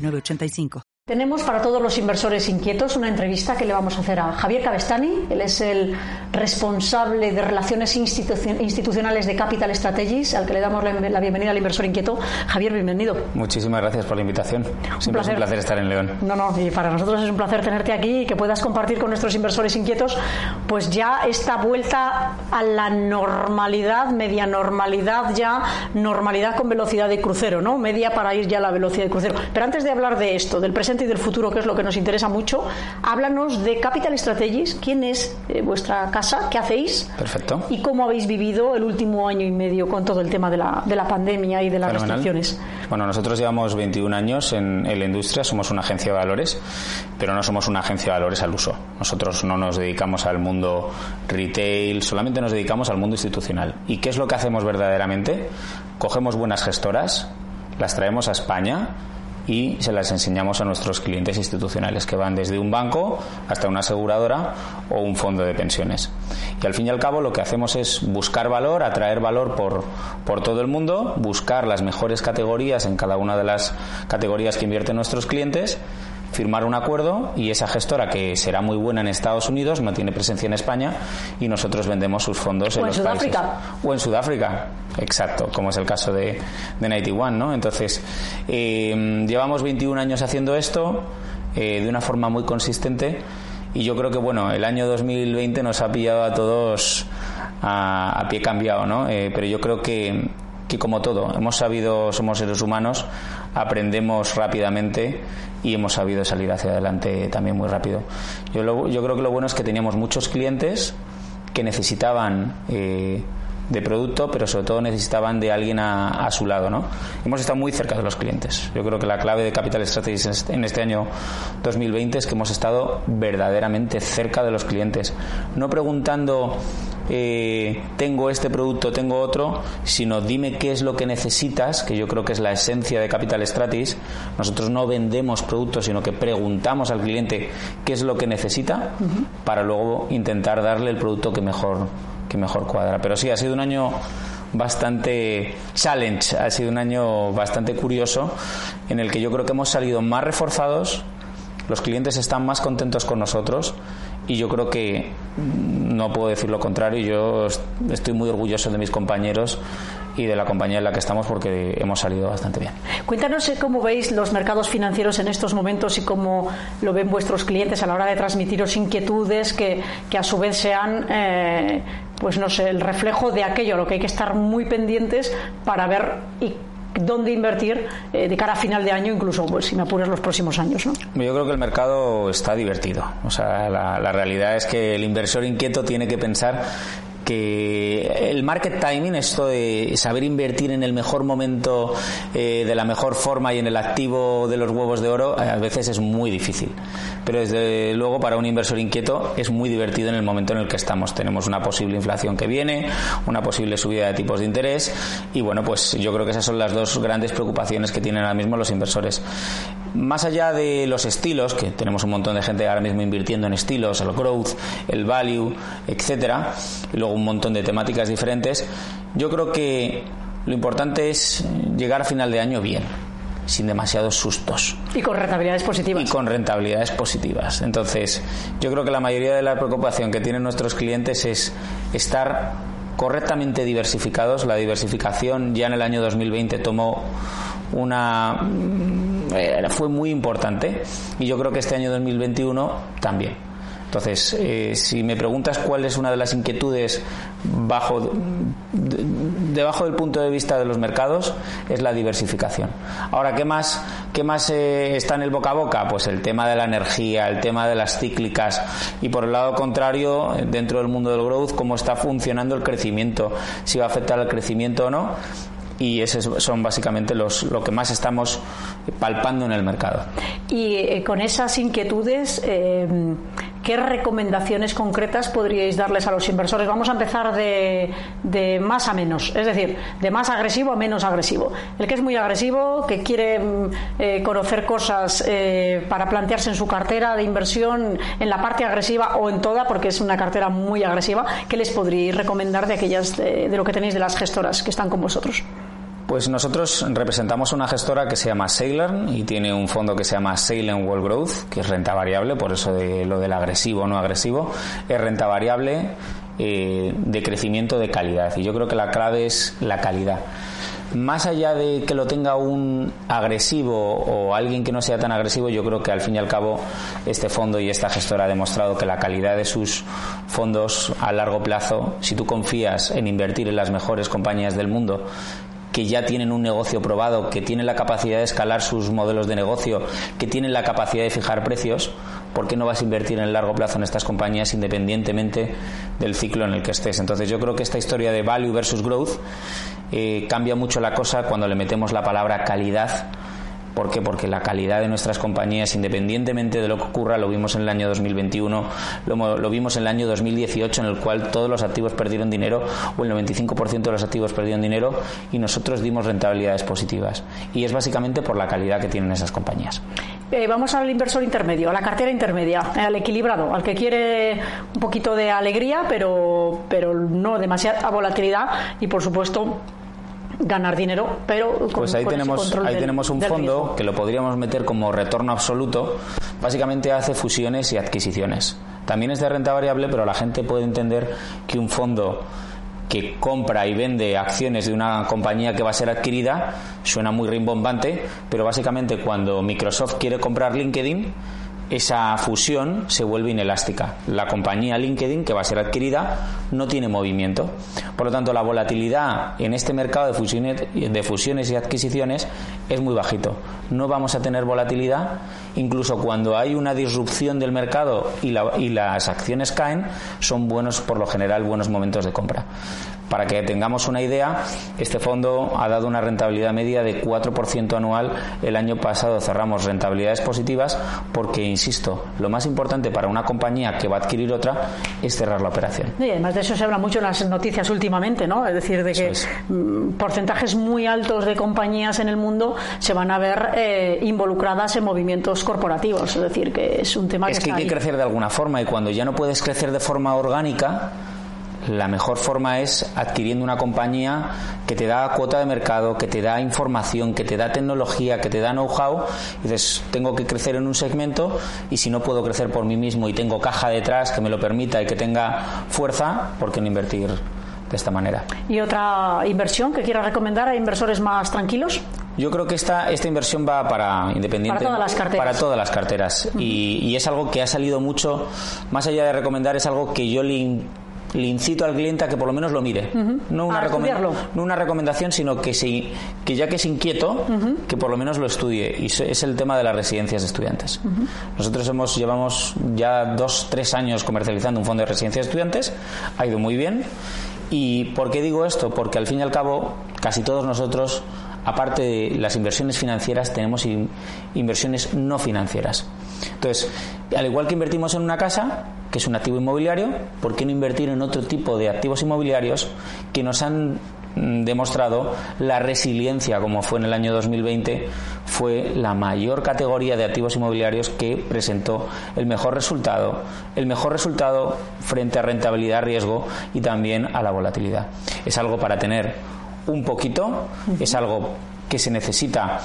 985. Tenemos para todos los inversores inquietos una entrevista que le vamos a hacer a Javier Cabestani. Él es el responsable de relaciones institucionales de Capital Strategies, al que le damos la bienvenida al inversor inquieto. Javier, bienvenido. Muchísimas gracias por la invitación. Siempre es un placer estar en León. No, no, y para nosotros es un placer tenerte aquí y que puedas compartir con nuestros inversores inquietos, pues ya esta vuelta a la normalidad, media normalidad ya, normalidad con velocidad de crucero, ¿no? Media para ir ya a la velocidad de crucero. Pero antes de hablar de esto, del presente y del futuro, que es lo que nos interesa mucho, háblanos de Capital Strategies, quién es eh, vuestra casa, qué hacéis Perfecto. y cómo habéis vivido el último año y medio con todo el tema de la, de la pandemia y de las restricciones. Bueno, nosotros llevamos 21 años en, en la industria, somos una agencia de valores, pero no somos una agencia de valores al uso. Nosotros no nos dedicamos al mundo retail, solamente nos dedicamos al mundo institucional. ¿Y qué es lo que hacemos verdaderamente? Cogemos buenas gestoras, las traemos a España, y se las enseñamos a nuestros clientes institucionales que van desde un banco hasta una aseguradora o un fondo de pensiones. Y al fin y al cabo lo que hacemos es buscar valor, atraer valor por, por todo el mundo, buscar las mejores categorías en cada una de las categorías que invierten nuestros clientes firmar un acuerdo y esa gestora que será muy buena en Estados Unidos no tiene presencia en España y nosotros vendemos sus fondos en, los Sudáfrica. países o en Sudáfrica exacto como es el caso de, de 91 ¿no? entonces eh, llevamos 21 años haciendo esto eh, de una forma muy consistente y yo creo que bueno el año 2020 nos ha pillado a todos a, pie cambiado ¿no? Eh, pero yo creo que que como todo, hemos sabido, somos seres humanos, aprendemos rápidamente y hemos sabido salir hacia adelante también muy rápido. Yo, yo creo que lo bueno es que teníamos muchos clientes que necesitaban eh, de producto, pero sobre todo necesitaban de alguien a, su lado, ¿no? Hemos estado muy cerca de los clientes. Yo creo que la clave de Capital Strategies en este año 2020 es que hemos estado verdaderamente cerca de los clientes, no preguntando eh, tengo este producto, tengo otro, sino dime qué es lo que necesitas, que yo creo que es la esencia de Capital Strategies. Nosotros no vendemos productos, sino que preguntamos al cliente qué es lo que necesita para luego intentar darle el producto que mejor que mejor cuadra. Pero sí, ha sido un año bastante challenge, ha sido un año bastante curioso en el que yo creo que hemos salido más reforzados, los clientes están más contentos con nosotros y yo creo que no puedo decir lo contrario, yo estoy muy orgulloso de mis compañeros y de la compañía en la que estamos porque hemos salido bastante bien. Cuéntanos eh, cómo veis los mercados financieros en estos momentos y cómo lo ven vuestros clientes a la hora de transmitiros inquietudes que, que a su vez sean eh, pues no sé, el reflejo de aquello a lo que hay que estar muy pendientes para ver y dónde invertir eh, de cara a final de año, incluso pues, si me apuras los próximos años. ¿no? Yo creo que el mercado está divertido. O sea, la, la realidad es que el inversor inquieto tiene que pensar que el market timing, esto de saber invertir en el mejor momento, eh, de la mejor forma y en el activo de los huevos de oro, a veces es muy difícil. Pero desde luego para un inversor inquieto es muy divertido en el momento en el que estamos. Tenemos una posible inflación que viene, una posible subida de tipos de interés y bueno, pues yo creo que esas son las dos grandes preocupaciones que tienen ahora mismo los inversores. Más allá de los estilos, que tenemos un montón de gente ahora mismo invirtiendo en estilos, el growth, el value, etcétera, y luego un montón de temáticas diferentes, yo creo que lo importante es llegar a final de año bien sin demasiados sustos. Y con rentabilidades positivas. Y con rentabilidades positivas. Entonces, yo creo que la mayoría de la preocupación que tienen nuestros clientes es estar correctamente diversificados. La diversificación ya en el año 2020 tomó una eh, fue muy importante y yo creo que este año 2021 también. Entonces, eh, si me preguntas cuál es una de las inquietudes bajo, debajo del punto de vista de los mercados, es la diversificación. Ahora, ¿qué más, qué más eh, está en el boca a boca? Pues el tema de la energía, el tema de las cíclicas y por el lado contrario, dentro del mundo del growth, cómo está funcionando el crecimiento, si va a afectar al crecimiento o no y esos son básicamente los, lo que más estamos palpando en el mercado. Y eh, con esas inquietudes, eh, ¿qué recomendaciones concretas podríais darles a los inversores? Vamos a empezar de, de, más a menos, es decir, de más agresivo a menos agresivo. El que es muy agresivo, que quiere mm, eh, conocer cosas para plantearse en su cartera de inversión en la parte agresiva o en toda, porque es una cartera muy agresiva, ¿qué les podríais recomendar de aquellas de lo que tenéis de las gestoras que están con vosotros? Pues nosotros representamos una gestora que se llama Sailor y tiene un fondo que se llama Salem World Growth, que es renta variable, por eso de lo del agresivo o no agresivo, es renta variable eh, de crecimiento de calidad. Y yo creo que la clave es la calidad. Más allá de que lo tenga un agresivo o alguien que no sea tan agresivo, yo creo que al fin y al cabo este fondo y esta gestora ha demostrado que la calidad de sus fondos a largo plazo, si tú confías en invertir en las mejores compañías del mundo que ya tienen un negocio probado, que tienen la capacidad de escalar sus modelos de negocio, que tienen la capacidad de fijar precios, ¿por qué no vas a invertir en el largo plazo en estas compañías independientemente del ciclo en el que estés? Entonces yo creo que esta historia de value versus growth eh, cambia mucho la cosa cuando le metemos la palabra calidad ¿Por qué? Porque la calidad de nuestras compañías, independientemente de lo que ocurra, lo vimos en el año 2021, lo, lo vimos en el año 2018, en el cual todos los activos perdieron dinero, o el 95% de los activos perdieron dinero, y nosotros dimos rentabilidades positivas. Y es básicamente por la calidad que tienen esas compañías. Eh, vamos al inversor intermedio, a la cartera intermedia, al equilibrado, al que quiere un poquito de alegría, pero, pero no demasiada volatilidad y, por supuesto, ganar dinero, pero con, pues ahí tenemos ahí tenemos un fondo que lo podríamos meter como retorno absoluto. Básicamente hace fusiones y adquisiciones. También es de renta variable, pero la gente puede entender que un fondo que compra y vende acciones de una compañía que va a ser adquirida suena muy rimbombante, pero básicamente cuando Microsoft quiere comprar LinkedIn esa fusión se vuelve inelástica. La compañía LinkedIn, que va a ser adquirida, no tiene movimiento. Por lo tanto, la volatilidad en este mercado de fusiones, de fusiones y adquisiciones es muy bajito. No vamos a tener volatilidad. Incluso cuando hay una disrupción del mercado y, y las acciones caen, son buenos, por lo general, buenos momentos de compra. Para que tengamos una idea, este fondo ha dado una rentabilidad media de 4% anual. El año pasado cerramos rentabilidades positivas porque, insisto, lo más importante para una compañía que va a adquirir otra es cerrar la operación. Y además de eso se habla mucho en las noticias últimamente, ¿no? Es decir, de que mm, porcentajes muy altos de compañías en el mundo se van a ver eh, involucradas en movimientos corporativos. Es decir, que es un tema que... Es que hay que crecer de alguna forma y cuando ya no puedes crecer de forma orgánica, la mejor forma es adquiriendo una compañía que te da cuota de mercado, que te da información, que te da tecnología, que te da know-how. Y dices, tengo que crecer en un segmento y si no puedo crecer por mí mismo y tengo caja detrás que me lo permita y que tenga fuerza, ¿por qué no invertir de esta manera? ¿Y otra inversión que quieras recomendar a inversores más tranquilos? Yo creo que esta, esta inversión va para independiente. Para todas las carteras. Para todas las carteras. y, y, es algo que ha salido mucho, más allá de recomendar, es algo que yo le le incito al cliente a que por lo menos lo mire. no, una no una recomendación, sino que, si, que ya que es inquieto, que por lo menos lo estudie. Y es el tema de las residencias de estudiantes. Nosotros hemos llevamos ya dos, tres años comercializando un fondo de residencias de estudiantes. Ha ido muy bien. ¿Y por qué digo esto? Porque al fin y al cabo, casi todos nosotros aparte de las inversiones financieras, tenemos inversiones no financieras. Entonces, al igual que invertimos en una casa, que es un activo inmobiliario, ¿por qué no invertir en otro tipo de activos inmobiliarios que nos han mm, demostrado la resiliencia, como fue en el año 2020, fue la mayor categoría de activos inmobiliarios que presentó el mejor resultado, el mejor resultado frente a rentabilidad, riesgo y también a la volatilidad. Es algo para tener un poquito, es algo que se necesita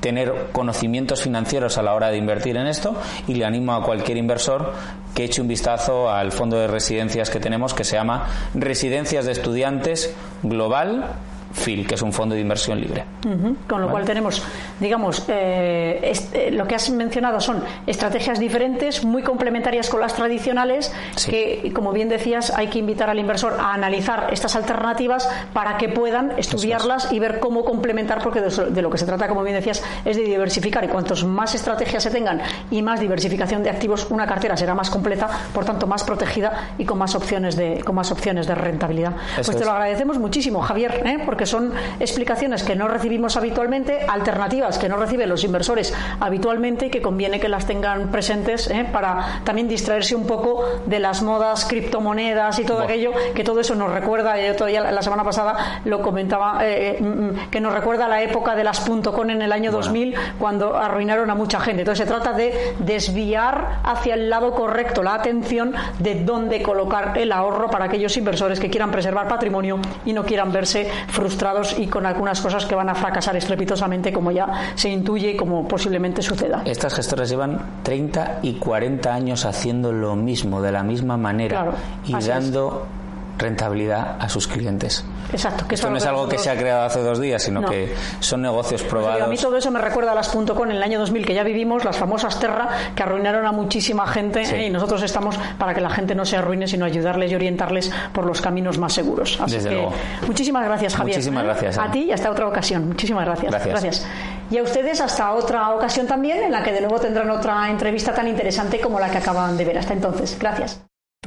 tener conocimientos financieros a la hora de invertir en esto y le animo a cualquier inversor que eche un vistazo al fondo de residencias que tenemos que se llama Residencias de Estudiantes Global FIL, que es un fondo de inversión libre. Con lo cual tenemos, digamos, eh, eh, lo que has mencionado son estrategias diferentes, muy complementarias con las tradicionales, que, como bien decías, hay que invitar al inversor a analizar estas alternativas para que puedan estudiarlas y ver cómo complementar, porque de, lo que se trata, como bien decías, es de diversificar. Y cuantos más estrategias se tengan y más diversificación de activos, una cartera será más completa, por tanto, más protegida y con más opciones de, con más opciones de rentabilidad. pues te lo agradecemos muchísimo, Javier, ¿eh? porque son explicaciones que no recibimos habitualmente, alternativas que no reciben los inversores habitualmente y que conviene que las tengan presentes ¿eh? para también distraerse un poco de las modas criptomonedas y todo aquello, que todo eso nos recuerda, yo todavía la semana pasada lo comentaba, eh, mm, mm, que nos recuerda la época de las .com en el año 2000 cuando arruinaron a mucha gente. Entonces se trata de desviar hacia el lado correcto la atención de dónde colocar el ahorro para aquellos inversores que quieran preservar patrimonio y no quieran verse frustrados y con algunas cosas que van a fracasar estrepitosamente como ya se intuye y como posiblemente suceda. Estas gestoras llevan 30 y 40 años haciendo lo mismo, de la misma manera y dando rentabilidad a sus clientes. Exacto. Que Esto no es algo que se ha creado hace dos días, sino que son negocios probados. a mí todo eso me recuerda a las .com en el año 2000 que ya vivimos, las famosas Terra, que arruinaron a muchísima gente ¿eh? y nosotros estamos para que la gente no se arruine, sino ayudarles y orientarles por los caminos más seguros. Así Desde que, luego. muchísimas gracias, Javier. Muchísimas gracias. A ti y hasta otra ocasión. Muchísimas gracias. gracias. Gracias. Y a ustedes hasta otra ocasión también, en la que de nuevo tendrán otra entrevista tan interesante como la que acaban de ver. Hasta entonces. Gracias.